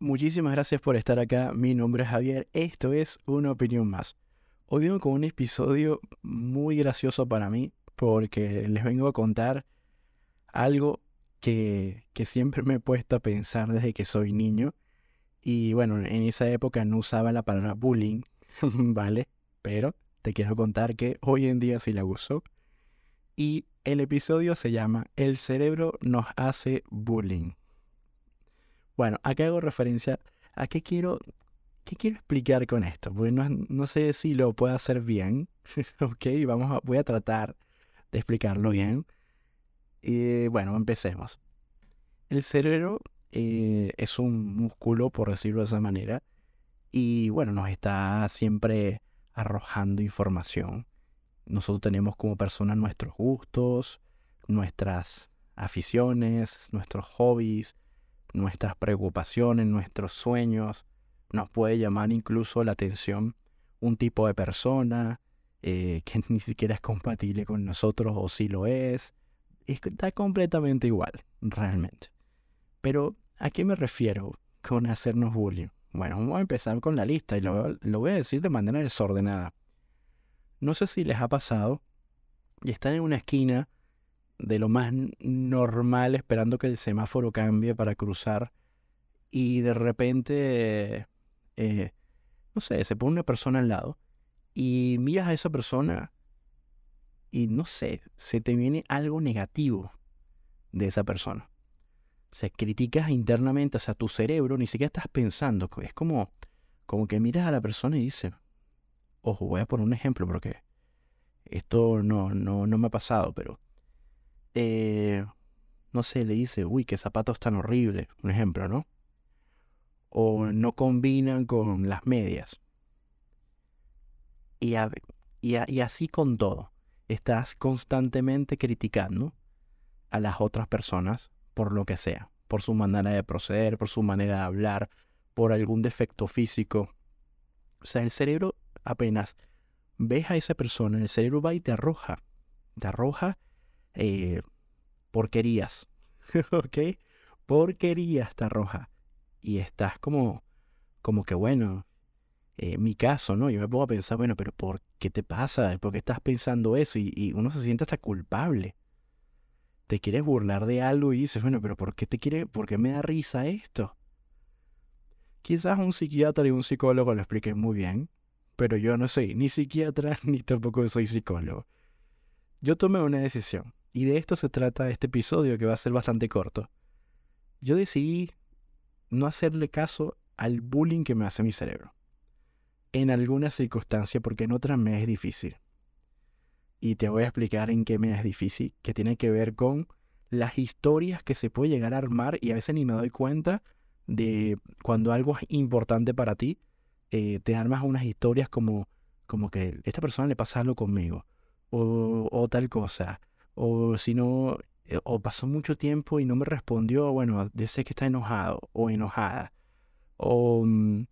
Muchísimas gracias por estar acá. Mi nombre es Javier. Esto es Una Opinión Más. Hoy vengo con un episodio muy gracioso para mí porque les vengo a contar algo que, que siempre me he puesto a pensar desde que soy niño. Y bueno, en esa época no usaba la palabra bullying, ¿vale? Pero te quiero contar que hoy en día sí la uso. Y el episodio se llama El cerebro nos hace bullying. Bueno, acá hago referencia a qué quiero, qué quiero explicar con esto, porque no, sé si lo puedo hacer bien, ok, vamos a, voy a tratar de explicarlo bien. Y bueno, empecemos. El cerebro eh, es un músculo, por decirlo de esa manera, y bueno, nos está siempre arrojando información. Nosotros tenemos como personas nuestros gustos, nuestras aficiones, nuestros hobbies, nuestras preocupaciones, nuestros sueños. Nos puede llamar incluso la atención un tipo de persona eh, que ni siquiera es compatible con nosotros o si lo es. Está completamente igual, realmente. Pero, ¿a qué me refiero con hacernos bullying? Bueno, vamos a empezar con la lista y lo, lo voy a decir de manera desordenada. No sé si les ha pasado y están en una esquina de lo más normal esperando que el semáforo cambie para cruzar y de repente, eh, no sé, se pone una persona al lado y miras a esa persona y no sé, se te viene algo negativo de esa persona. O sea, criticas internamente, o sea, tu cerebro ni siquiera estás pensando. Es como, como que miras a la persona y dices, ojo, voy a poner un ejemplo porque esto no, no, no me ha pasado, pero eh, no sé, le dice, uy, qué zapatos tan horribles, un ejemplo, ¿no? O no combinan con las medias. Y, y, así con todo. Estás constantemente criticando a las otras personas por lo que sea, por su manera de proceder, por su manera de hablar, por algún defecto físico. O sea, el cerebro apenas ves a esa persona, el cerebro va y te arroja, te arroja eh, porquerías, ¿ok? Porquerías está roja. Y estás como, como que bueno, eh, mi caso, ¿no? Yo me pongo a pensar, bueno, pero ¿por qué te pasa? ¿Por qué estás pensando eso? Y, uno se siente hasta culpable. Te quieres burlar de algo y dices, bueno, pero ¿por qué te quiere, por qué me da risa esto? Quizás un psiquiatra y un psicólogo lo expliquen muy bien, pero yo no soy ni psiquiatra ni tampoco soy psicólogo. Yo tomé una decisión. Y de esto se trata este episodio que va a ser bastante corto. Yo decidí no hacerle caso al bullying que me hace mi cerebro. En alguna circunstancia, porque en otras me es difícil. Y te voy a explicar en qué me es difícil, que tiene que ver con las historias que se puede llegar a armar y a veces ni me doy cuenta de cuando algo es importante para ti, eh, te armas unas historias como, como que esta persona le pasa algo conmigo o tal cosa o si no, eh, o pasó mucho tiempo y no me respondió, bueno, dice que está enojado o enojada. O mm,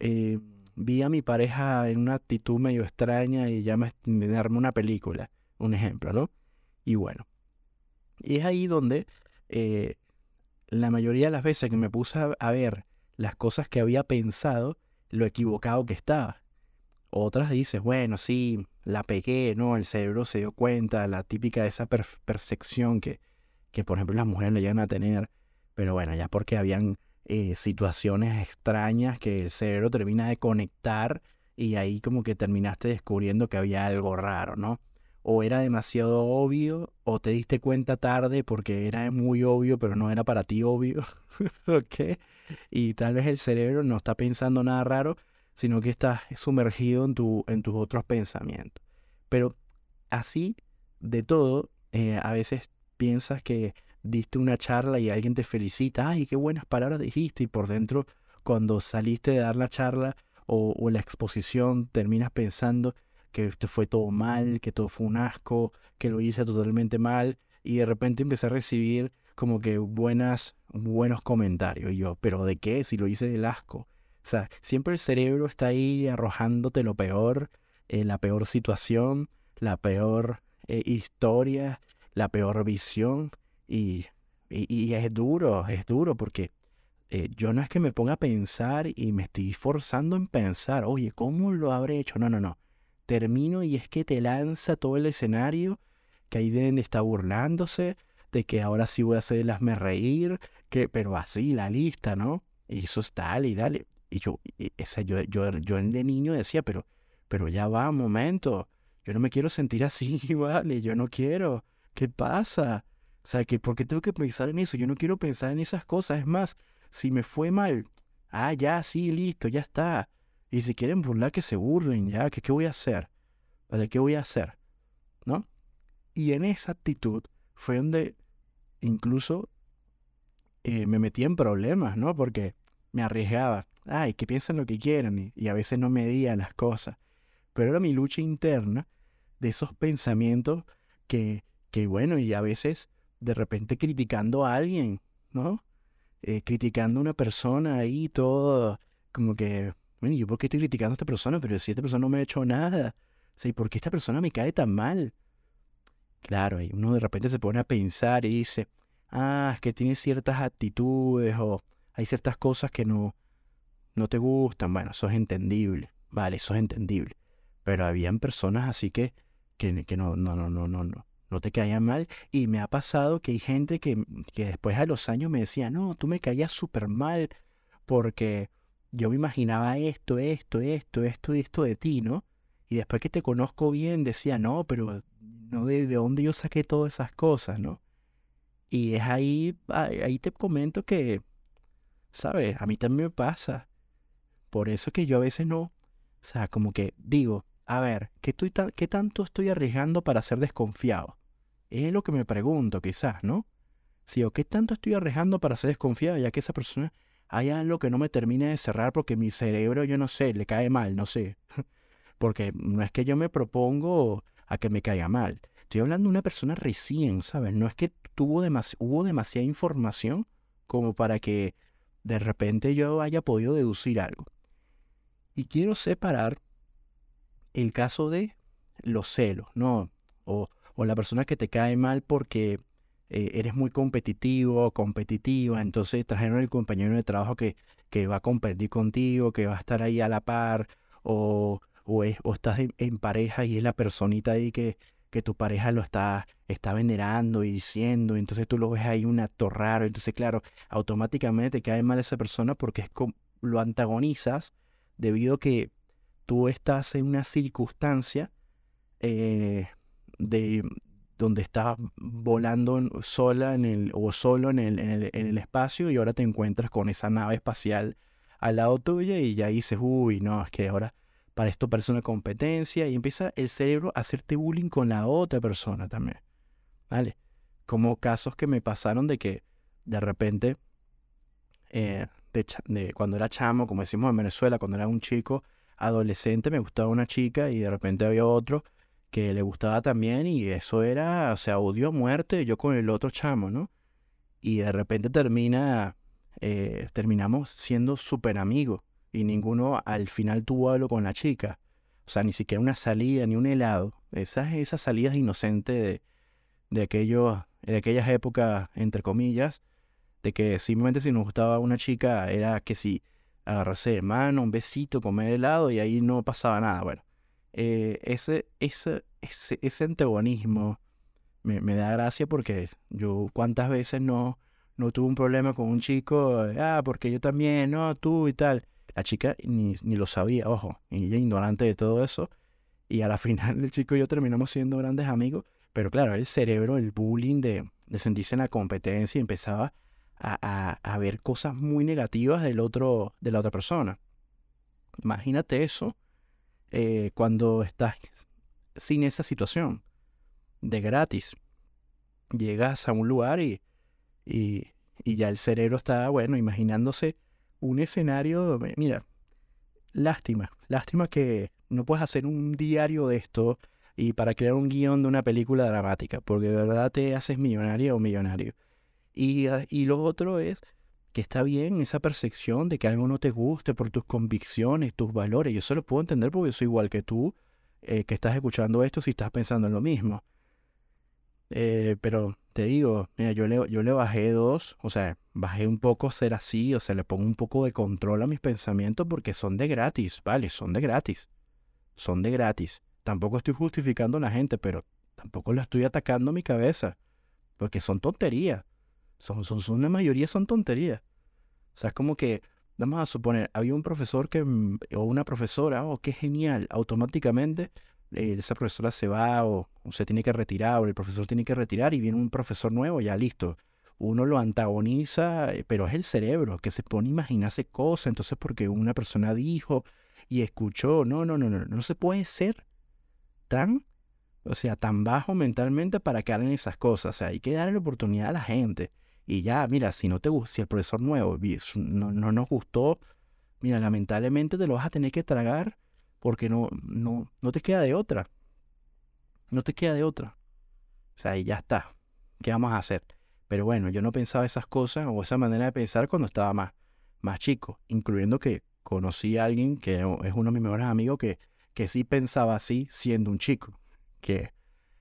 eh, vi a mi pareja en una actitud medio extraña y ya me, me una película, un ejemplo, ¿no? Y bueno, y es ahí donde eh, la mayoría de las veces que me puse a ver las cosas que había pensado, lo equivocado que estaba. Otras dices, bueno, sí, la pegué, ¿no? El cerebro se dio cuenta, la típica de esa percepción que, que, por ejemplo, las mujeres le llegan a tener. Pero bueno, ya porque habían eh, situaciones extrañas que el cerebro termina de conectar y ahí como que terminaste descubriendo que había algo raro, ¿no? O era demasiado obvio o te diste cuenta tarde porque era muy obvio, pero no era para ti obvio, ¿ok? Y tal vez el cerebro no está pensando nada raro, sino que estás sumergido en, tu, en tus otros pensamientos. Pero así, de todo, eh, a veces piensas que diste una charla y alguien te felicita, ay, qué buenas palabras dijiste, y por dentro, cuando saliste de dar la charla o, la exposición, terminas pensando que esto fue todo mal, que todo fue un asco, que lo hice totalmente mal, y de repente empecé a recibir como que buenas, buenos comentarios. Y yo, ¿pero de qué? Si lo hice del asco. Sea, siempre el cerebro está ahí arrojándote lo peor, eh, la peor situación, la peor eh, historia, la peor visión. Y, y, es duro, es duro porque eh, yo no es que me ponga a pensar y me estoy forzando en pensar, oye, ¿cómo lo habré hecho? No, no, no. Termino y es que te lanza todo el escenario, que ahí deben de estar burlándose, de que ahora sí voy a hacerlasme reír, que, pero así la lista, ¿no? Y eso es dale y dale. Y yo, esa, yo, yo, yo de niño decía, pero, pero ya va, momento, yo no me quiero sentir así, vale, yo no quiero. ¿Qué pasa? O sea, que ¿por qué tengo que pensar en eso? Yo no quiero pensar en esas cosas. Es más, si me fue mal, ah, ya, sí, listo, ya está. Y si quieren burlar, que se burlen, ya, que qué voy a hacer. ¿Vale? ¿Qué voy a hacer? ¿No? Y en esa actitud fue donde incluso eh, me metí en problemas, ¿no? Porque me arriesgaba. Ay, que piensen lo que quieran. Y, a veces no medía las cosas. Pero era mi lucha interna de esos pensamientos que, que, bueno, y a veces de repente criticando a alguien, ¿no? Eh, criticando a una persona ahí, todo como que, bueno, ¿yo por qué estoy criticando a esta persona? Pero si esta persona no me ha hecho nada, o ¿por qué esta persona me cae tan mal? Claro, y uno de repente se pone a pensar y dice, ah, es que tiene ciertas actitudes o hay ciertas cosas que no, no te gustan. Bueno, eso es entendible, vale, eso es entendible. Pero habían personas así que, que, que no, no, no, no, no, no, no te caían mal. Y me ha pasado que hay gente que, que después a los años me decía, no, tú me caías súper mal porque yo me imaginaba esto, esto, esto, esto y esto de ti, ¿no? Y después que te conozco bien decía, no, pero no de, de dónde yo saqué todas esas cosas, ¿no? Y es ahí, ahí te comento que, ¿sabes? A mí también me pasa. Por eso que yo a veces no, o sea, como que digo, a ver, ¿qué, estoy ¿qué tanto estoy arriesgando para ser desconfiado? Es lo que me pregunto, quizás, ¿no? Si qué tanto estoy arriesgando para ser desconfiado, ya que esa persona hay algo que no me termine de cerrar porque mi cerebro, yo no sé, le cae mal, no sé. porque no es que yo me propongo a que me caiga mal. Estoy hablando de una persona recién, ¿sabes? No es que tuvo hubo demasiada información como para que de repente yo haya podido deducir algo. Y quiero separar el caso de los celos, ¿no? O, la persona que te cae mal porque eh, eres muy competitivo o competitiva, entonces trajeron el compañero de trabajo que, que va a competir contigo, que va a estar ahí a la par, o, o, estás en, pareja y es la personita ahí que, que tu pareja lo está, está venerando y diciendo, entonces tú lo ves ahí un acto raro, entonces claro, automáticamente te cae mal esa persona porque lo antagonizas debido a que tú estás en una circunstancia eh, de donde estás volando sola en el, o solo en el, en, el, espacio y ahora te encuentras con esa nave espacial al lado tuya y ya dices, uy, no, es que ahora para esto parece una competencia y empieza el cerebro a hacerte bullying con la otra persona también. ¿Vale? Como casos que me pasaron de que de repente, eh, de, cuando era chamo, como decimos en Venezuela, cuando era un chico adolescente, me gustaba una chica y de repente había otro que le gustaba también y eso era, o sea, odio a muerte yo con el otro chamo, ¿no? Y de repente termina, eh, terminamos siendo súper amigos y ninguno al final tuvo algo con la chica. O sea, ni siquiera una salida, ni un helado. Esas, esas salidas inocentes de, de, aquellos, de aquellas épocas, entre comillas, de que simplemente si nos gustaba una chica era que si agarrarse de mano, un besito, comer helado y ahí no pasaba nada. Bueno, eh, ese, ese, ese, ese antagonismo me, me, da gracia porque yo cuántas veces no, no tuve un problema con un chico, ah, porque yo también, no, tú y tal. La chica ni, ni lo sabía, ojo, ella ignorante de todo eso. Y a la final el chico y yo terminamos siendo grandes amigos. Pero claro, el cerebro, el bullying de, de sentirse en la competencia empezaba a, a, ver cosas muy negativas del otro, de la otra persona. Imagínate eso eh, cuando estás sin esa situación de gratis. Llegas a un lugar y, y, y ya el cerebro está, bueno, imaginándose un escenario, mira, lástima, lástima que no puedes hacer un diario de esto y para crear un guion de una película dramática, porque de verdad te haces millonario o millonario. Y, ah, y lo otro es que está bien esa percepción de que algo no te guste por tus convicciones, tus valores. Yo eso lo puedo entender porque yo soy igual que tú, eh, que estás escuchando esto si estás pensando en lo mismo. Eh, pero te digo, mira, yo le, yo le bajé dos, o sea, bajé un poco ser así, o sea, le pongo un poco de control a mis pensamientos porque son de gratis, ¿vale? Son de gratis. Son de gratis. Tampoco estoy justificando a la gente, pero tampoco la estoy atacando a mi cabeza, porque son tonterías. Son, son, son, la mayoría son tonterías. O sea, es como que, vamos a suponer, había un profesor que, mm, o una profesora, oh, qué genial, automáticamente eh, esa profesora se va o, se tiene que retirar o el profesor tiene que retirar y viene un profesor nuevo, ya listo. Uno lo antagoniza, eh, pero es el cerebro que se pone a imaginarse cosas. Entonces, porque una persona dijo y escuchó, no, no, no, no, no se puede ser tan, o sea, tan bajo mentalmente para caer en esas cosas. O sea, hay que darle la oportunidad a la gente. Y ya, mira, si no te si el profesor nuevo no, no nos gustó, mira, lamentablemente te lo vas a tener que tragar porque no, no, no te queda de otra. No te queda de otra. O sea, y ya está. ¿Qué vamos a hacer? Pero bueno, yo no pensaba esas cosas o esa manera de pensar cuando estaba más, más chico, incluyendo que conocí a alguien que es uno de mis mejores amigos que, que sí pensaba así siendo un chico, que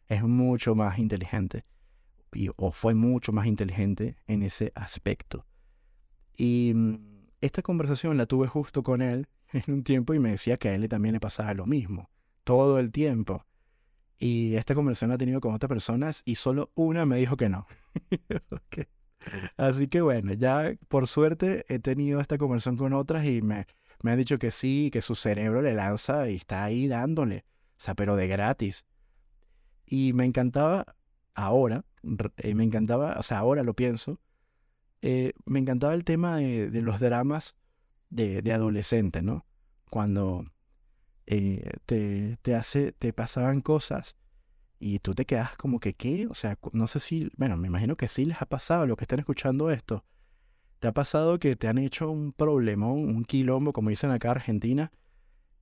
es mucho más inteligente y, o fue mucho más inteligente en ese aspecto. Y mm, esta conversación la tuve justo con él en un tiempo y me decía que a él también le pasaba lo mismo, todo el tiempo. Y esta conversación la he tenido con otras personas y solo una me dijo que no. Así que bueno, ya por suerte he tenido esta conversación con otras y me, me han dicho que sí, que su cerebro le lanza y está ahí dándole, o sea, pero de gratis. Y me encantaba ahora, eh, me encantaba, o sea, ahora lo pienso, eh, me encantaba el tema de, los dramas de, de adolescente, ¿no? Cuando eh, te, te, hace, te pasaban cosas y tú te quedas como que, ¿qué? O sea, no sé si, bueno, me imagino que sí les ha pasado a los que están escuchando esto. ¿Te ha pasado que te han hecho un problemón, un quilombo, como dicen acá en Argentina,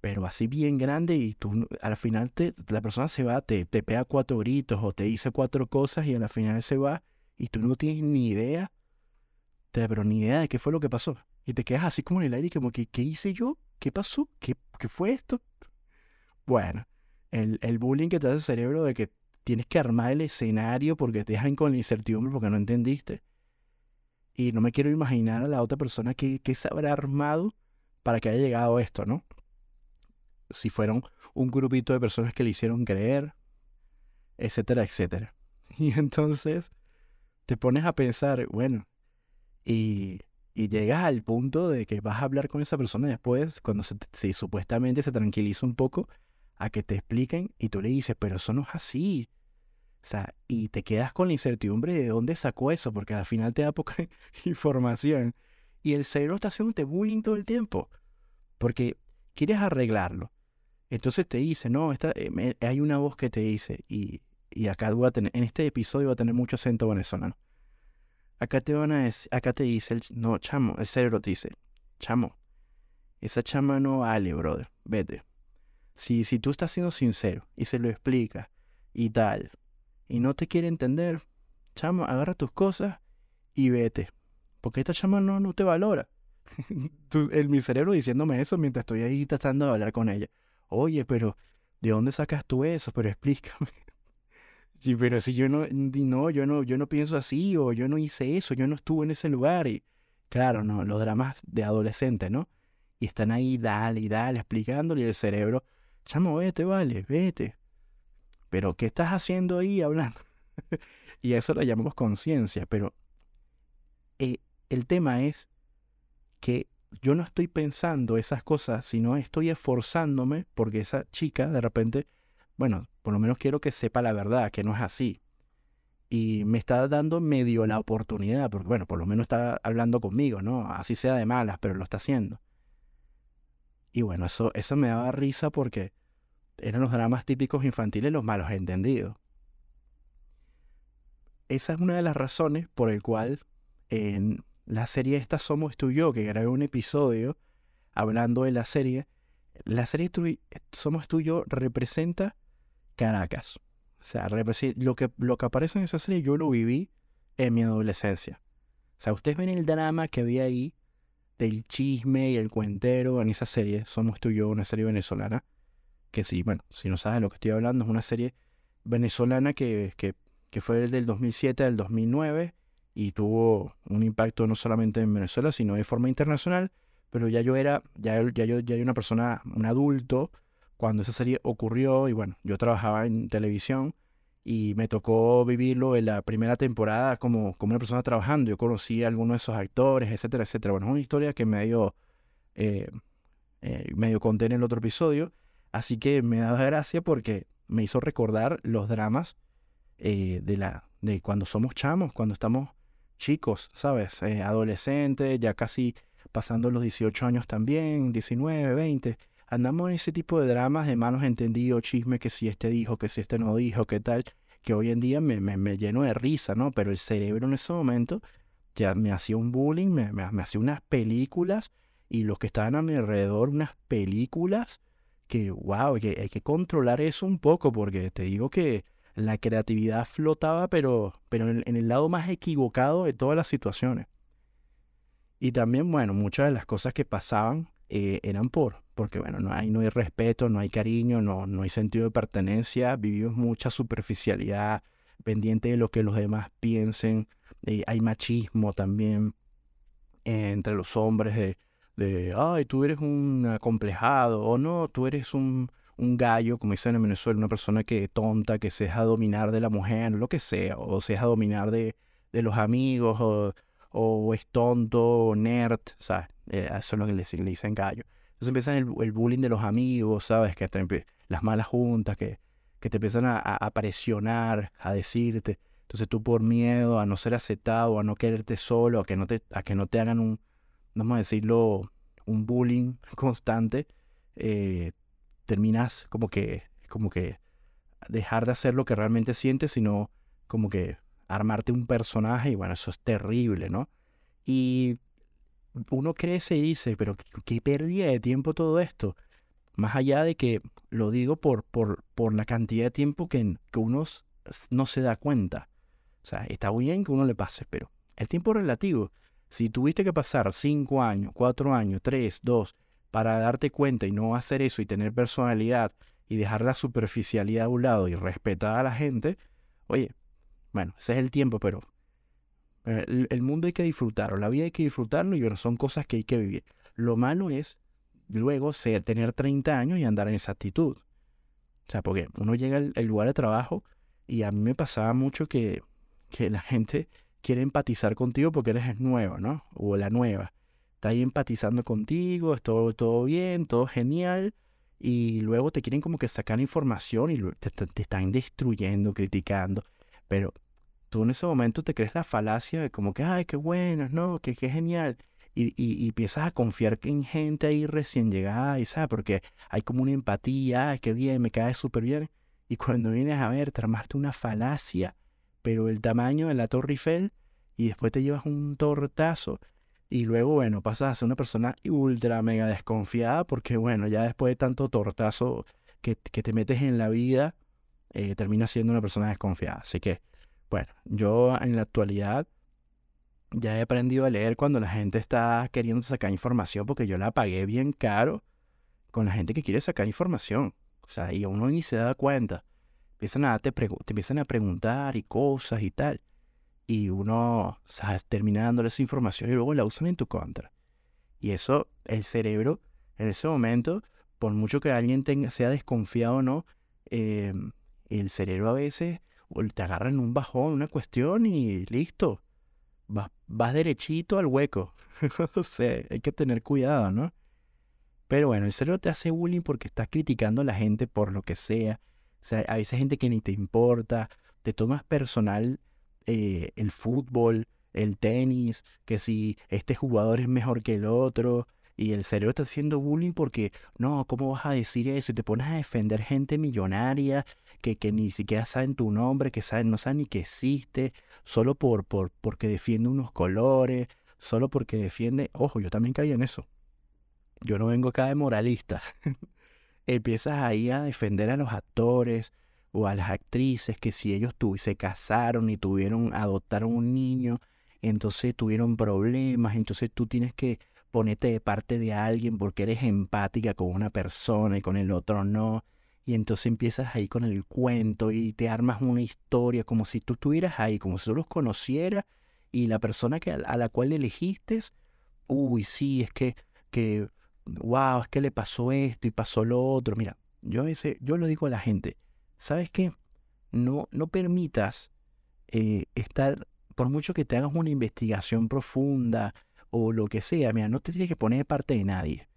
pero así bien grande y tú al final te, la persona se va, te, te pega cuatro gritos o te dice cuatro cosas y al final se va y tú no tienes ni idea, pero ni idea de qué fue lo que pasó? Y te quedas así como en el aire, como que, ¿qué hice yo? ¿Qué pasó? ¿Qué, qué fue esto? Bueno, el, el bullying que te hace el cerebro de que tienes que armar el escenario porque te dejan con la incertidumbre porque no entendiste. Y no me quiero imaginar a la otra persona que, que se habrá armado para que haya llegado esto, ¿no? Si fueron un grupito de personas que le hicieron creer, etcétera, etcétera. Y entonces te pones a pensar, bueno, y y llegas al punto de que vas a hablar con esa persona después, cuando se, supuestamente se tranquiliza un poco, a que te expliquen y tú le dices, pero eso no es así. O sea, y te quedas con la incertidumbre de dónde sacó eso, porque al final te da poca información. Y el cerebro está haciéndote bullying todo el tiempo, porque quieres arreglarlo. Entonces te dice, no, esta, eh, hay una voz que te dice, y, y acá voy a tener, en este episodio va a tener mucho acento venezolano. Acá te van a decir, acá te dice, el, no, chamo, el cerebro te dice, chamo, esa chama no vale, brother, vete. Si, si tú estás siendo sincero y se lo explicas y tal, y no te quiere entender, chamo, agarra tus cosas y vete. Porque esta chama no, no te valora. el, mi cerebro diciéndome eso mientras estoy ahí tratando de hablar con ella. Oye, pero ¿de dónde sacas tú eso? Pero explícame. Sí, pero si yo no, no, yo no, yo no pienso así, o yo no hice eso, yo no estuve en ese lugar. Y claro, no, los dramas de adolescente, ¿no? Y están ahí, dale y dale, explicándole y el cerebro, chamo, vete, vale, vete. Pero, ¿qué estás haciendo ahí hablando? y eso lo llamamos conciencia, pero eh, el tema es que yo no estoy pensando esas cosas, sino estoy esforzándome porque esa chica de repente bueno, por lo menos quiero que sepa la verdad, que no es así. Y me está dando medio la oportunidad, porque bueno, por lo menos está hablando conmigo, ¿no? Así sea de malas, pero lo está haciendo. Y bueno, eso, eso me daba risa porque eran los dramas típicos infantiles los malos entendidos. Esa es una de las razones por el cual la serie esta Somos tú y yo, que grabé un episodio hablando de la serie, la serie Somos tú y yo representa Caracas. O sea, lo que, lo que aparece en esa serie yo lo viví en mi adolescencia. O sea, ustedes ven el drama que había ahí del chisme y el cuentero en esa serie, Somos tú y yo, una serie venezolana, que sí, bueno, si no sabes de lo que estoy hablando, es una serie venezolana que, que que fue el del 2007 al 2009 y tuvo un impacto no solamente en Venezuela, sino de forma internacional, pero ya yo era, ya, ya yo ya era una persona, un adulto, cuando esa serie ocurrió y bueno, yo trabajaba en televisión y me tocó vivirlo en la primera temporada como, como una persona trabajando. Yo conocí a algunos de esos actores, etcétera, etcétera. Bueno, es una historia que medio, eh, eh, medio conté en el otro episodio, así que me da gracia porque me hizo recordar los dramas eh, de, la, de cuando somos chamos, cuando estamos chicos, ¿sabes? Eh, adolescentes, ya casi pasando los 18 años también, 19, 20. Andamos en ese tipo de dramas de manos entendidos, chisme que si este dijo, que si este no dijo, qué tal, que hoy en día me, me, lleno de risa, ¿no? Pero el cerebro en ese momento ya me hacía un bullying, me, me, hacía unas películas y los que estaban a mi alrededor, unas películas que, wow, que hay que controlar eso un poco porque te digo que la creatividad flotaba, pero, pero en, el lado más equivocado de todas las situaciones. Y también, bueno, muchas de las cosas que pasaban eh, eran por, porque bueno, no hay, no hay respeto, no hay cariño, no, no hay sentido de pertenencia, vivimos mucha superficialidad, pendiente de lo que los demás piensen, eh, hay machismo también entre los hombres de, de, ay, tú eres un acomplejado, o no, tú eres un, un gallo, como dicen en Venezuela, una persona que tonta, que se deja dominar de la mujer, lo que sea, o se deja dominar de, de los amigos, o, o, es tonto, o nerd, ¿sabes? Eh, eso es lo que le, dicen gallo. Entonces empiezan el, el, bullying de los amigos, ¿sabes? Que las malas juntas, que, que te empiezan a, a, presionar, a decirte. Entonces tú por miedo a no ser aceptado, a no quererte solo, a que no te, a que no te hagan un, vamos a decirlo, un bullying constante, eh, terminas como que, como que dejar de hacer lo que realmente sientes, sino como que armarte un personaje y bueno, eso es terrible, ¿no? Y uno crece y dice, pero qué, pérdida de tiempo todo esto. Más allá de que lo digo por, por, por la cantidad de tiempo que, que uno no se da cuenta. O sea, está bien que uno le pase, pero el tiempo relativo. Si tuviste que pasar cinco años, cuatro años, tres, dos, para darte cuenta y no hacer eso y tener personalidad y dejar la superficialidad a un lado y respetar a la gente, oye, bueno, ese es el tiempo, pero el, mundo hay que disfrutarlo, la vida hay que disfrutarlo y bueno, son cosas que hay que vivir. Lo malo es luego ser, tener 30 años y andar en esa actitud. O sea, porque uno llega al, lugar de trabajo y a mí me pasaba mucho que, que la gente quiere empatizar contigo porque eres nueva, ¿no? O la nueva está ahí empatizando contigo, es todo, todo bien, todo genial, y luego te quieren como que sacar información y te, están destruyendo, criticando, pero tú en ese momento te crees la falacia de como que, ay, qué bueno, no, que qué genial. Y, y, empiezas a confiar en gente ahí recién llegada, y sabes, porque hay como una empatía, ay, qué bien, me cae súper bien. Y cuando vienes a ver, te armaste una falacia, pero el tamaño de la Torre Eiffel, y después te llevas un tortazo y luego, bueno, pasas a ser una persona ultra mega desconfiada porque, bueno, ya después de tanto tortazo que, que te metes en la vida, eh, terminas siendo una persona desconfiada. Así que, bueno, yo en la actualidad ya he aprendido a leer cuando la gente está queriendo sacar información porque yo la pagué bien caro con la gente que quiere sacar información. O sea, y uno ni se da cuenta. Empiezan a, te, te empiezan a preguntar y cosas y tal y uno termina dándole esa información y luego la usan en tu contra. Y eso, el cerebro, en ese momento, por mucho que alguien tenga, sea desconfiado o no, em, el cerebro a veces te agarra en un bajón, una cuestión y listo. Vas, vas derechito al hueco. o sea, hay que tener cuidado, ¿no? Pero bueno, el cerebro te hace bullying porque estás criticando a la gente por lo que sea. O sea, a veces gente que ni te importa, te tomas personal eh, el fútbol, el tenis, que si este jugador es mejor que el otro, y el cerebro está haciendo bullying porque, no, ¿cómo vas a decir eso? Y te pones a defender gente millonaria que, que ni siquiera saben tu nombre, que no saben ni que existe, solo por, por, porque defiende unos colores, solo porque defiende, ojo, yo también caí en eso. Yo no vengo acá de moralista. Empiezas ahí a defender a los actores, o a las actrices que si ellos se casaron y tuvieron, adoptaron un niño, entonces tuvieron problemas, entonces tú tienes que ponerte de parte de alguien porque eres empática con una persona y con el otro no. Y entonces empiezas ahí con el cuento y te armas una historia como si tú estuvieras ahí, como si tú los conocieras y la persona que, a la cual elegiste, uy, sí, es que, que, wow, es que le pasó esto y pasó lo otro. Mira, yo veces, yo lo digo a la gente, ¿sabes qué? No, no permitas eh, estar, por mucho que te hagas una investigación profunda o lo que sea, mira, no te tienes que poner de parte de nadie.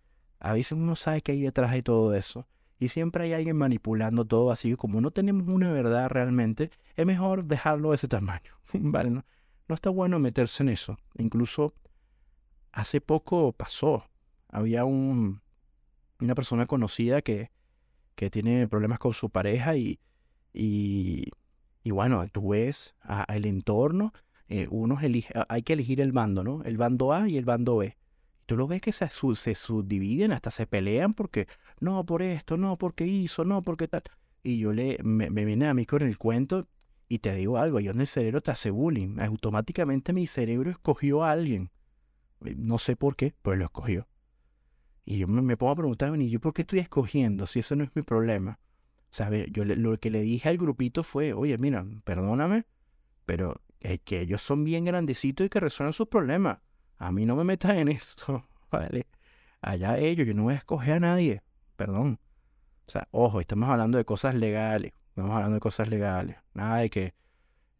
A veces uno sabe que hay detrás de todo eso. Y siempre hay alguien manipulando todo, así que como no tenemos una verdad realmente, es mejor dejarlo de ese tamaño. ¿Vale? No, no está bueno meterse en eso. Incluso hace poco pasó. Había un, una persona conocida que, que tiene problemas con su pareja y, y, y bueno, tú ves el entorno, eh, unos elige, hay que elegir el bando, ¿no? El bando A y el bando B. Tú lo ves que se, se subdividen, hasta se pelean porque, no, por esto, no, porque hizo, no, porque tal. Y yo le, me, me a mí con el cuento y te digo algo, yo en el cerebro te hace bullying. Automáticamente mi cerebro escogió a alguien. Eh, no sé por qué, pero lo escogió. Y yo me, pongo a preguntarme, ¿y yo por qué estoy escogiendo si eso no es mi problema? O sea, yo lo que le dije al grupito fue, oye, mira, perdóname, pero es que ellos son bien grandecitos y que resuelvan sus problemas. A mí no me metas en esto, ¿vale? Allá ellos, yo no voy a escoger a nadie, perdón. O sea, ojo, estamos hablando de cosas legales, estamos hablando de cosas legales. Nada de que,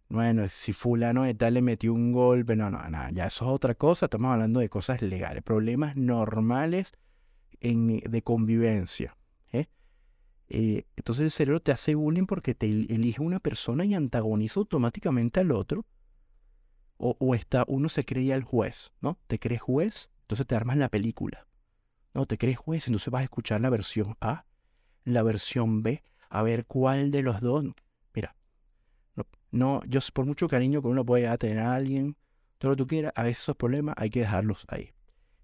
bueno, si fulano de tal le metió un golpe, no, no, nada, ya eso es otra cosa, estamos hablando de cosas legales, problemas normales en, de convivencia. ¿eh? Eh, entonces el cerebro te hace bullying porque te elige una persona y antagoniza automáticamente al otro o, está, uno se creía el juez, ¿no? Te crees juez, entonces te armas la película. No, te crees juez, entonces vas a escuchar la versión A, la versión B, a ver cuál de los dos. Mira, no, yo por mucho cariño que uno puede tener a alguien, todo lo que tú quieras, a veces esos problemas hay que dejarlos ahí.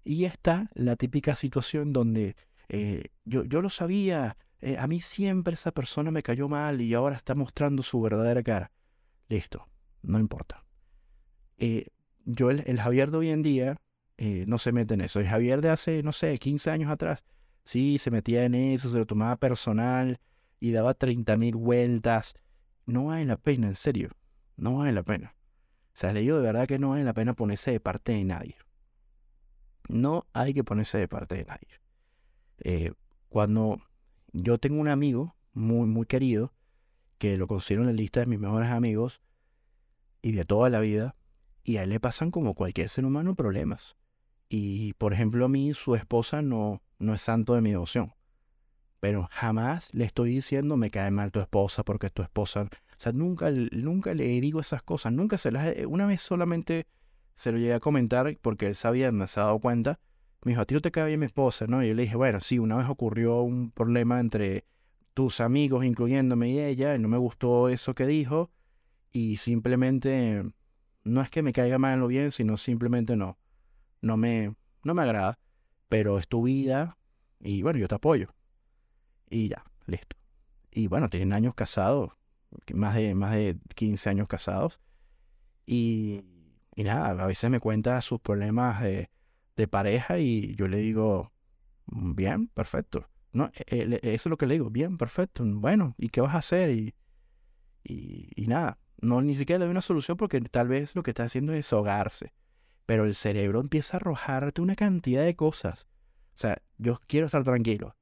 Y está la típica situación donde eh, yo, yo lo sabía, eh, a mí siempre esa persona me cayó mal y ahora está mostrando su verdadera cara. Listo, no importa. Eh, yo, el, Javier de hoy en día, no se mete en eso. El Javier de hace, no sé, 15 años atrás, sí, se metía en eso, se lo tomaba personal y daba 30 mil vueltas. No vale la pena, en serio. No vale la pena. O sea, le digo de verdad que no vale la pena ponerse de parte de nadie. No hay que ponerse de parte de nadie. Eh, cuando yo tengo un amigo muy, muy querido, que lo considero en la lista de mis mejores amigos y de toda la vida, y a él le pasan como cualquier ser humano problemas. Y por ejemplo a mí su esposa no, no es santo de mi devoción. Pero jamás le estoy diciendo me cae mal tu esposa porque tu esposa... O sea, nunca, nunca le digo esas cosas. Nunca se las... Una vez solamente se lo llegué a comentar porque él sabía, me se ha dado cuenta. Me dijo, a ti no te cae bien mi esposa, ¿no? Y yo le dije, bueno, sí, una vez ocurrió un problema entre tus amigos, incluyéndome y ella, y no me gustó eso que dijo. Y simplemente no es que me caiga mal o bien, sino simplemente no. No me, no me agrada. Pero es tu vida y bueno, yo te apoyo. Y ya, listo. Y bueno, tienen años casados, más de, más de 15 años casados. Y, y nada, a veces me cuenta sus problemas de, pareja y yo le digo, mm, bien, perfecto. No, e, e, eso es lo que le digo, bien, perfecto. Bueno, ¿y qué vas a hacer? Y, y, y nada, no, ni siquiera le doy una solución porque tal vez lo que está haciendo es ahogarse. Pero el cerebro empieza a arrojarte una cantidad de cosas. O sea, yo quiero estar tranquilo.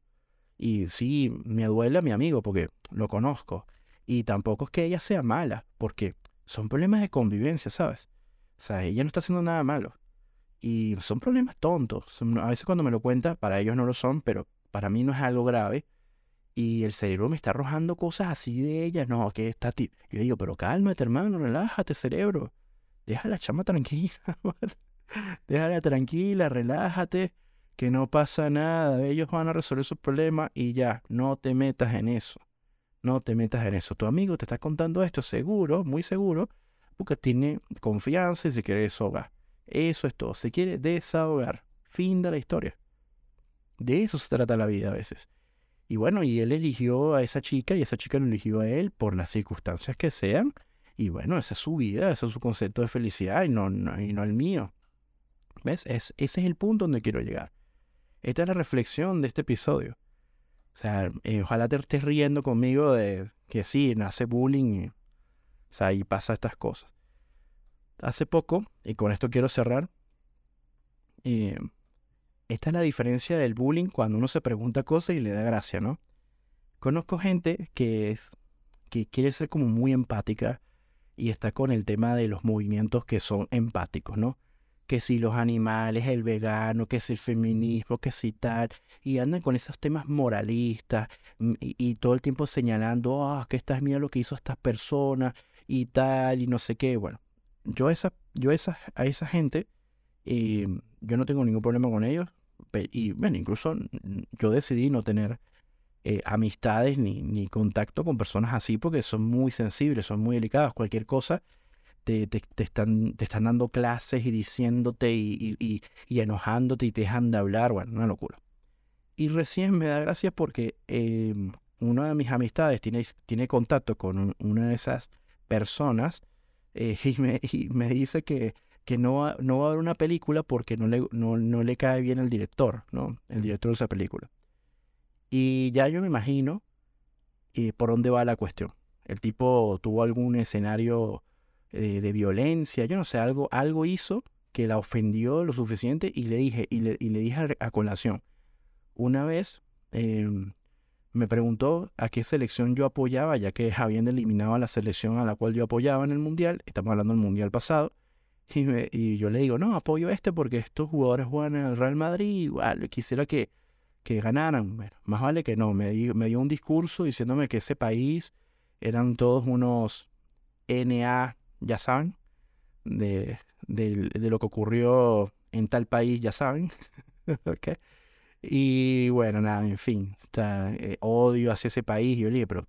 Y sí, me duele a mi amigo porque lo conozco. Y tampoco es que ella sea mala, porque son problemas de convivencia, ¿sabes? O sea, ella no está haciendo nada malo. Y son problemas tontos. A veces cuando me lo cuenta, para ellos no lo son, pero para mí no es algo grave y el cerebro me está arrojando cosas así de ella. No, que está ti. Yo digo, pero cálmate, hermano, relájate, cerebro. Deja la chama tranquila, Déjala tranquila, relájate, que no pasa nada. Ellos van a resolver sus problemas y ya, no te metas en eso. No te metas en eso. Tu amigo te está contando esto seguro, muy seguro, porque tiene confianza y se quiere desahogar. Eso es todo. Se quiere desahogar. Fin de la historia. De eso se trata la vida a veces. Y bueno, y él eligió a esa chica y esa chica lo eligió a él por las circunstancias que sean. Y bueno, esa es su vida, ese es su concepto de felicidad y no, y no el mío. ¿Ves? Es, ese es el punto donde quiero llegar. Esta es la reflexión de este episodio. O sea, eh, ojalá te estés riendo conmigo de que sí, nace bullying. O sea, y pasa estas cosas. Hace poco, y con esto quiero cerrar, eh, esta es la diferencia del bullying cuando uno se pregunta cosas y le da gracia, ¿no? Conozco gente que, que quiere ser como muy empática y está con el tema de los movimientos que son empáticos, ¿no? Que si los animales, el vegano, que si el feminismo, que si tal, y andan con esos temas moralistas mm, y, todo el tiempo señalando, ah, que estás mira lo que hizo esta persona y tal, y no sé qué. Bueno, yo, esa, yo esa, a esa gente, eh, yo no tengo ningún problema con ellos, y bueno, incluso yo decidí no tener eh, amistades ni, ni, contacto con personas así porque son muy sensibles, son muy delicadas. Cualquier cosa te, te, están, te están dando clases y diciéndote y, y, enojándote y te dejan de hablar. Bueno, una locura. Y recién me da gracia porque eh, una de mis amistades tiene, tiene contacto con una de esas personas eh, y, me, dice que que no va, no va a haber una película porque no le, no, no le cae bien el director, ¿no? El director de esa película. Y ya yo me imagino eh, por dónde va la cuestión. El tipo tuvo algún escenario eh, de violencia, yo no sé, algo, algo hizo que la ofendió lo suficiente y le dije, y le, y le dije a, colación. Una vez em, me preguntó a qué selección yo apoyaba, ya que habían eliminado a la selección a la cual yo apoyaba en el Mundial, estamos hablando del Mundial pasado, y, yo le digo, no, apoyo este porque estos jugadores juegan en el Real Madrid, igual, quisiera que, que ganaran. Bueno, más vale que no. Me dio, un discurso diciéndome que ese país eran todos unos NA, ya saben, de, de, de lo que ocurrió en tal país, ya saben. okay. Y bueno, nada, en fin, está, eh, odio hacia ese país. Yo le dije, pero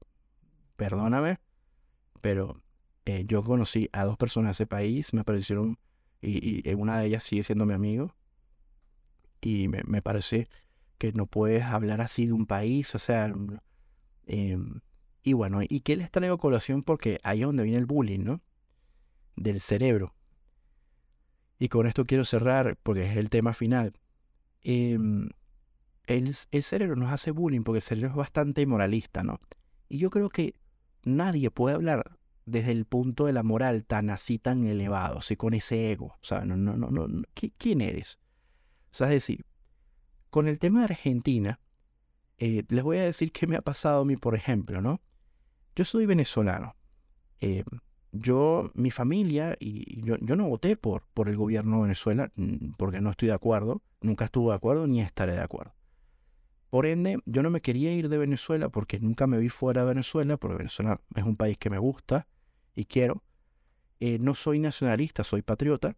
perdóname, pero eh, yo conocí a dos personas de ese país, me parecieron, y, y una de ellas sigue siendo mi amigo, y me, me, parece que no puedes hablar así de un país, o sea, eh, y bueno, ¿y qué les traigo colación? Porque ahí es donde viene el bullying, ¿no? Del cerebro. Y con esto quiero cerrar, porque es el tema final. Eh, el, cerebro nos hace bullying porque el cerebro es bastante moralista, ¿no? Y yo creo que nadie puede hablar desde el punto de la moral tan así, tan elevado, así con ese ego. O no, no, no, no, ¿quién eres? O sea, es decir, con el tema de Argentina, eh, les voy a decir qué me ha pasado a mí, por ejemplo, ¿no? Yo soy venezolano. Eh, yo, mi familia, y yo, yo, no voté por, por el gobierno de Venezuela mm, porque no estoy de acuerdo, nunca estuve de acuerdo ni estaré de acuerdo. Por ende, yo no me quería ir de Venezuela porque nunca me vi fuera de Venezuela, porque Venezuela es un país que me gusta, y quiero. Eh, no soy nacionalista, soy patriota.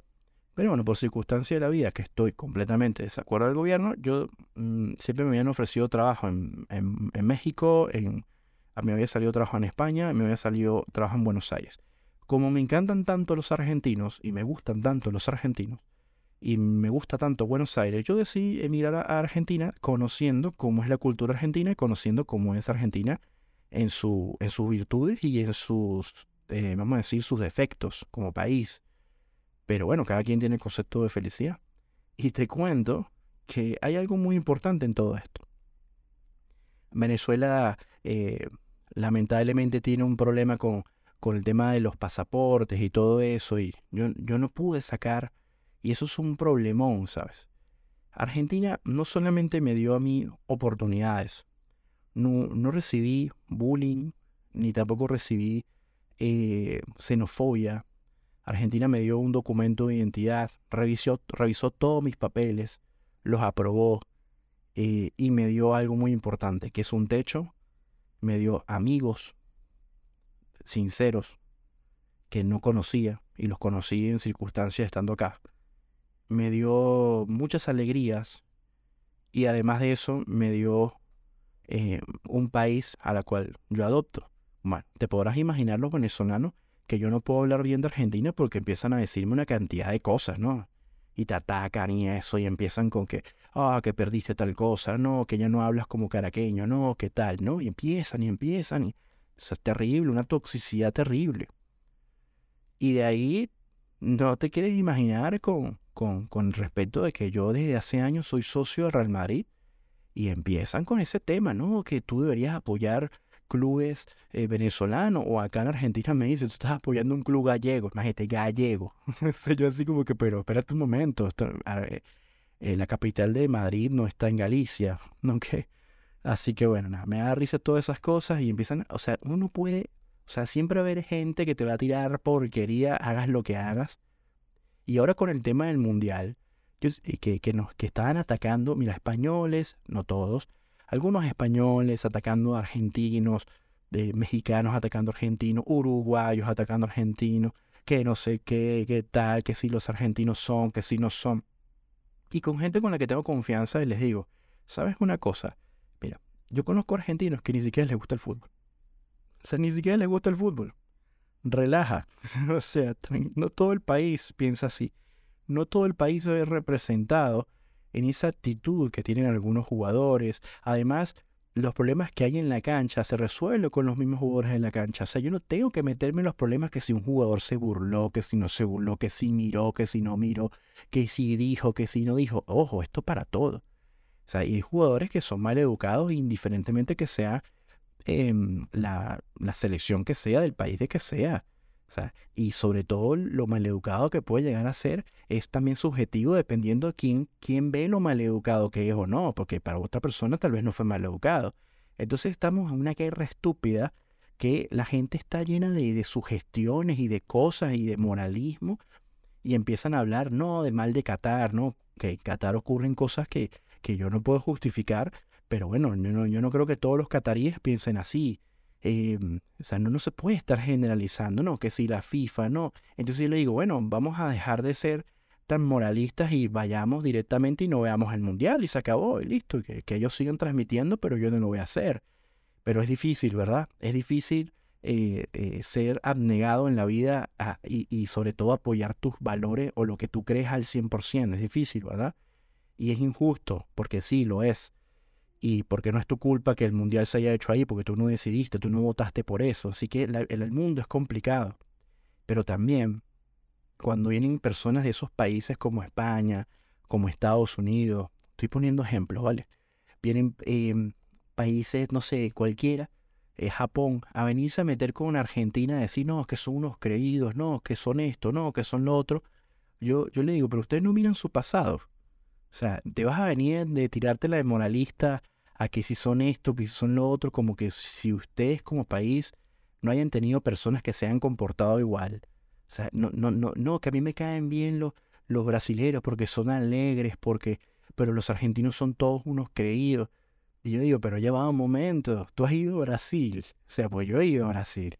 Pero bueno, por circunstancia de la vida, que estoy completamente de desacuerdo del gobierno, yo mm, siempre me habían ofrecido trabajo en, en, México, en, a mí me había salido trabajo en España, me había salido trabajo en Buenos Aires. Como me encantan tanto los argentinos y me gustan tanto los argentinos y me gusta tanto Buenos Aires, yo decidí emigrar a Argentina conociendo cómo es la cultura argentina y conociendo cómo es Argentina en, su, en sus virtudes y en sus eh, vamos a decir, sus defectos como país. Pero bueno, cada quien tiene el concepto de felicidad. Y te cuento que hay algo muy importante en todo esto. Venezuela eh, lamentablemente tiene un problema con, con el tema de los pasaportes y todo eso. Y yo, yo no pude sacar, y eso es un problemón, ¿sabes? Argentina no solamente me dio a mí oportunidades, no, no recibí bullying, ni tampoco recibí eh, xenofobia. Argentina me dio un documento de identidad, revisó, revisó todos mis papeles, los aprobó eh, y me dio algo muy importante, que es un techo, me dio amigos sinceros que no conocía y los conocí en circunstancias estando acá. Me dio muchas alegrías y además de eso me dio eh, un país a la cual yo adopto. Bueno, te podrás imaginar los venezolanos que yo no puedo hablar bien de Argentina porque empiezan a decirme una cantidad de cosas, ¿no? Y te atacan y eso, y empiezan con que, ah, que perdiste tal cosa, no, que ya no hablas como caraqueño, no, que tal, ¿no? Y empiezan y empiezan, y es terrible, una toxicidad terrible. Y de ahí no te quieres imaginar con, con, con respecto de que yo desde hace años soy socio del Real Madrid Y empiezan con ese tema, ¿no? Que tú deberías apoyar clubes eh, venezolanos o acá en Argentina me dicen, tú estás apoyando un club gallego, imagínate, gallego. Yo así como que, pero espérate un momento, eh, la capital de Madrid no está en Galicia, ¿no? Así que bueno, nada, me da risa todas esas cosas y empiezan, o sea, uno puede, o sea, siempre va a haber gente que te va a tirar porquería, hagas lo que hagas. Y ahora con el tema del mundial, que, que, nos, que estaban atacando, mira, españoles, no todos, algunos españoles atacando a argentinos, de mexicanos atacando argentinos, uruguayos atacando argentinos, que no sé qué, qué tal, que si los argentinos son, que si no son. Y con gente con la que tengo confianza y les digo, ¿sabes una cosa? Mira, yo conozco argentinos que ni siquiera les gusta el fútbol. O sea, ni siquiera les gusta el fútbol. Relaja. o sea, no todo el país piensa así. No todo el país se representado en esa actitud que tienen algunos jugadores. Además, los problemas que hay en la cancha se resuelven con los mismos jugadores en la cancha. O sea, yo no tengo que meterme en los problemas que si un jugador se burló, que si no se burló, que si miró, que si no miró, que si dijo, que si no dijo. Ojo, esto para todo. O sea, hay jugadores que son mal educados indiferentemente que sea em, la, la selección que sea, del país de que sea y sobre todo lo maleducado que puede llegar a ser es también subjetivo dependiendo de quién, quién ve lo maleducado que es o no, porque para otra persona tal vez no fue maleducado. Entonces estamos en una guerra estúpida que la gente está llena de, de sugestiones y de cosas y de moralismo y empiezan a hablar, no, de mal de Qatar, no, que en Qatar ocurren cosas que, que yo no puedo justificar, pero bueno, yo no creo que todos los cataríes piensen así. Em, o sea, no, no se puede estar generalizando, ¿no? Que si la FIFA, no. Entonces yo le digo, bueno, vamos a dejar de ser tan moralistas y vayamos directamente y no veamos el mundial y se acabó y listo, que, que ellos sigan transmitiendo, pero yo no lo voy a hacer. Pero es difícil, ¿verdad? Es difícil eh, eh, ser abnegado en la vida ah, y, y, sobre todo apoyar tus valores o lo que tú crees al 100%. Es difícil, ¿verdad? Y es injusto, porque sí, lo es y porque no es tu culpa que el mundial se haya hecho ahí, porque tú no decidiste, tú no votaste por eso. Así que el, mundo es complicado. Pero también, cuando vienen personas de esos países como España, como Estados Unidos, estoy poniendo ejemplos, ¿vale? Vienen em, países, no sé, cualquiera, eh, Japón, a venirse a meter con Argentina, a decir, no, que son unos creídos, no, que son esto, no, que son lo otro. Yo, yo le digo, pero ustedes no miran su pasado. O sea, te vas a venir de tirártela de moralista a que si son esto, que si son lo otro, como que si ustedes como país no hayan tenido personas que se hayan comportado igual. O sea, no, no, no, no, que a mí me caen bien los, los brasileros porque son alegres, porque, pero los argentinos son todos unos creídos. Y yo digo, pero ya va un momento, tú has ido a Brasil. O sea, pues yo he ido a Brasil.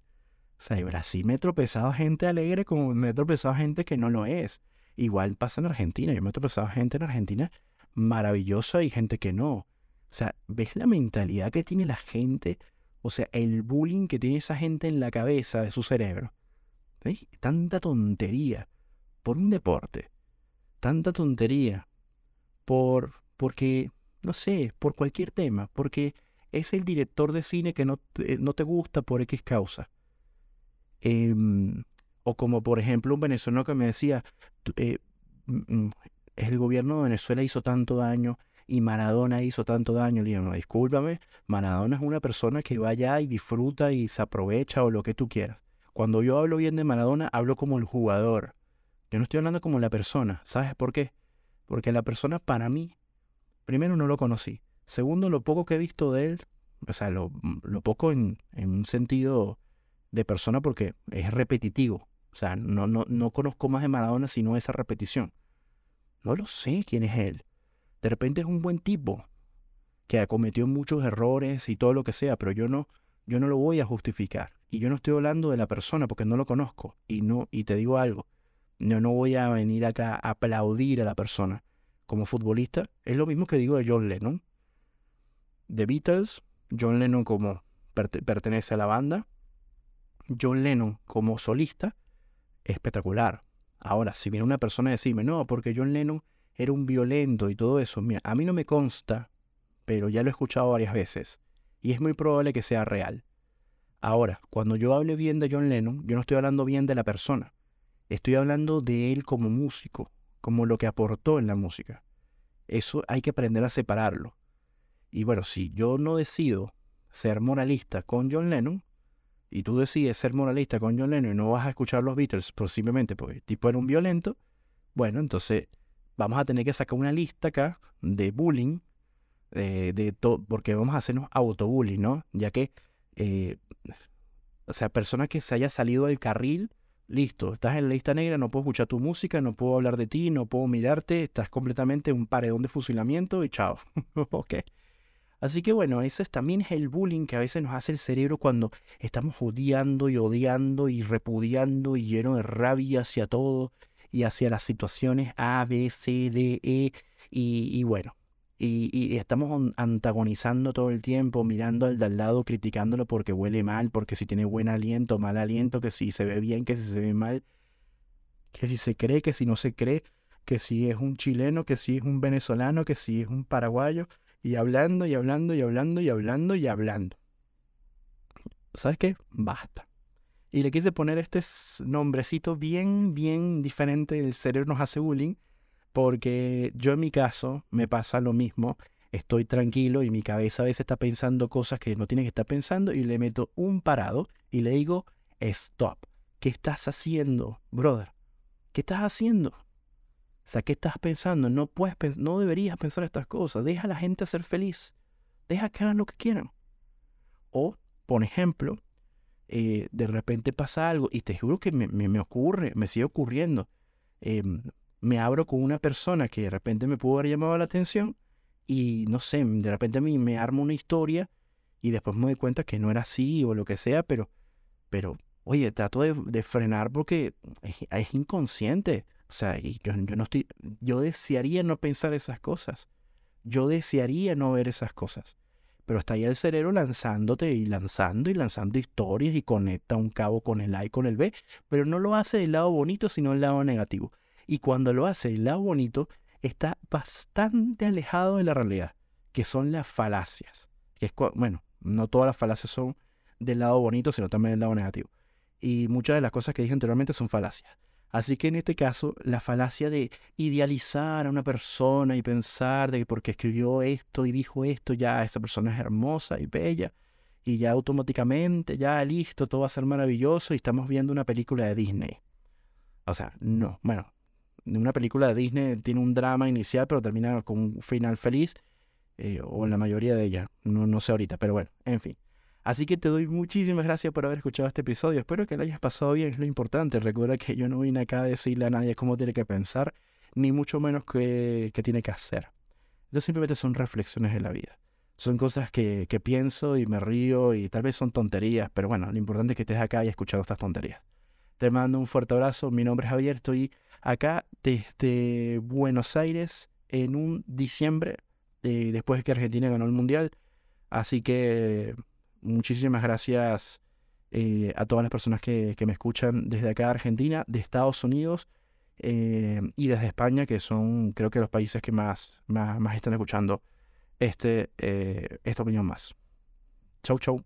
O sea, en Brasil me he tropezado gente alegre como me he tropezado gente que no lo es. Igual pasa en Argentina. Yo me he tropezado gente en Argentina maravillosa y gente que no. O sea, ¿ves la mentalidad que tiene la gente? O sea, el bullying que tiene esa gente en la cabeza de su cerebro. ¿Ves? Tanta tontería por un deporte. Tanta tontería por porque no sé, por cualquier tema, porque es el director de cine que no, no te gusta por X causa. Eh, o como por ejemplo un venezolano que me decía, eh, mm, mm, el gobierno de Venezuela hizo tanto daño y Maradona hizo tanto daño. Le digo, no, discúlpame, Maradona es una persona que va allá y disfruta y se aprovecha o lo que tú quieras. Cuando yo hablo bien de Maradona, hablo como el jugador. Yo no estoy hablando como la persona. ¿Sabes por qué? Porque la persona para mí, primero no lo conocí. Segundo, lo poco que he visto de él, o sea, lo, lo poco en, en un sentido de persona porque es repetitivo. O sea, no, no, no conozco más de Maradona sino esa repetición. No lo sé quién es él. De repente es un buen tipo que ha cometido muchos errores y todo lo que sea, pero yo no, yo no lo voy a justificar. Y yo no estoy hablando de la persona porque no lo conozco. Y no, y te digo algo, yo no voy a venir acá a aplaudir a la persona. Como futbolista, es lo mismo que digo de John Lennon. The Beatles, John Lennon como pertenece a la banda, John Lennon como solista, espectacular. Ahora, si viene una persona a decirme, no, porque John Lennon era un violento y todo eso, mira, a mí no me consta, pero ya lo he escuchado varias veces, y es muy probable que sea real. Ahora, cuando yo hable bien de John Lennon, yo no estoy hablando bien de la persona, estoy hablando de él como músico, como lo que aportó en la música. Eso hay que aprender a separarlo. Y bueno, si yo no decido ser moralista con John Lennon, y tú decides ser moralista con John Lennon y no vas a escuchar los Beatles, pero simplemente porque el tipo era un violento, bueno, entonces vamos a tener que sacar una lista acá de bullying, eh, de todo, porque vamos a hacernos autobullying, ¿no? Ya que, eh, o sea, personas que se haya salido del carril, listo, estás en la lista negra, no puedo escuchar tu música, no puedo hablar de ti, no puedo mirarte, estás completamente un paredón de fusilamiento y chao. ok. Así que bueno, ese también es el bullying que a veces nos hace el cerebro cuando estamos odiando y odiando y repudiando y lleno de rabia hacia todo y hacia las situaciones A, B, C, D, E y, bueno. Y, estamos antagonizando todo el tiempo, mirando al de al lado, criticándolo porque huele mal, porque si tiene buen aliento, mal aliento, que si se ve bien, que si se ve mal, que si se cree, que si no se cree, que si es un chileno, que si es un venezolano, que si es un paraguayo, y hablando y hablando y hablando y hablando y hablando. ¿Sabes qué? Basta. Y le quise poner este nombrecito bien, bien diferente. El cerebro nos hace bullying. Porque yo en mi caso me pasa lo mismo. Estoy tranquilo y mi cabeza a veces está pensando cosas que no tiene que estar pensando y le meto un parado y le digo, stop. ¿Qué estás haciendo, brother? ¿Qué estás haciendo? O ¿qué estás pensando? No, puedes, no deberías pensar estas cosas. Deja a la gente ser feliz. Deja que hagan lo que quieran. O, por ejemplo, eh, de repente pasa algo y te juro que me, ocurre, me sigue ocurriendo. Em, me abro con una persona que de repente me pudo haber llamado la atención y no sé, de repente me, me armo una historia y después me doy cuenta que no era así o lo que sea, pero, pero oye, trato de, frenar porque es, inconsciente. O sea, yo, no estoy, yo desearía no pensar esas cosas. Yo desearía no ver esas cosas pero está ahí el cerebro lanzándote y lanzando y lanzando historias y conecta un cabo con el A y con el B, pero no lo hace del lado bonito, sino del lado negativo. Y cuando lo hace del lado bonito, está bastante alejado de la realidad, que son las falacias. Que es, bueno, no todas las falacias son del lado bonito, sino también del lado negativo. Y muchas de las cosas que dije anteriormente son falacias. Así que en este caso, la falacia de idealizar a una persona y pensar de que porque escribió esto y dijo esto, ya esa persona es hermosa y bella, y ya automáticamente, ya listo, todo va a ser maravilloso y estamos viendo una película de Disney. O sea, no, bueno, una película de Disney tiene un drama inicial, pero termina con un final feliz, eh, o en la mayoría de ellas, no, no sé ahorita, pero bueno, en fin. Así que te doy muchísimas gracias por haber escuchado este episodio. Espero que lo hayas pasado bien, es lo importante. Recuerda que yo no vine acá a decirle a nadie cómo tiene que pensar, ni mucho menos qué, tiene que hacer. Esto simplemente son reflexiones de la vida. Son cosas que, que pienso y me río y tal vez son tonterías, pero bueno, lo importante es que estés acá y escuchado estas tonterías. Te mando un fuerte abrazo, mi nombre es Javier, estoy acá desde Buenos Aires en un diciembre, eh, después de que Argentina ganó el Mundial. Así que muchísimas gracias eh, a todas las personas que, me escuchan desde acá de Argentina, de Estados Unidos eh, y desde España, que son creo que los países que más, más, más están escuchando este, eh, esta opinión más. Chau, chau.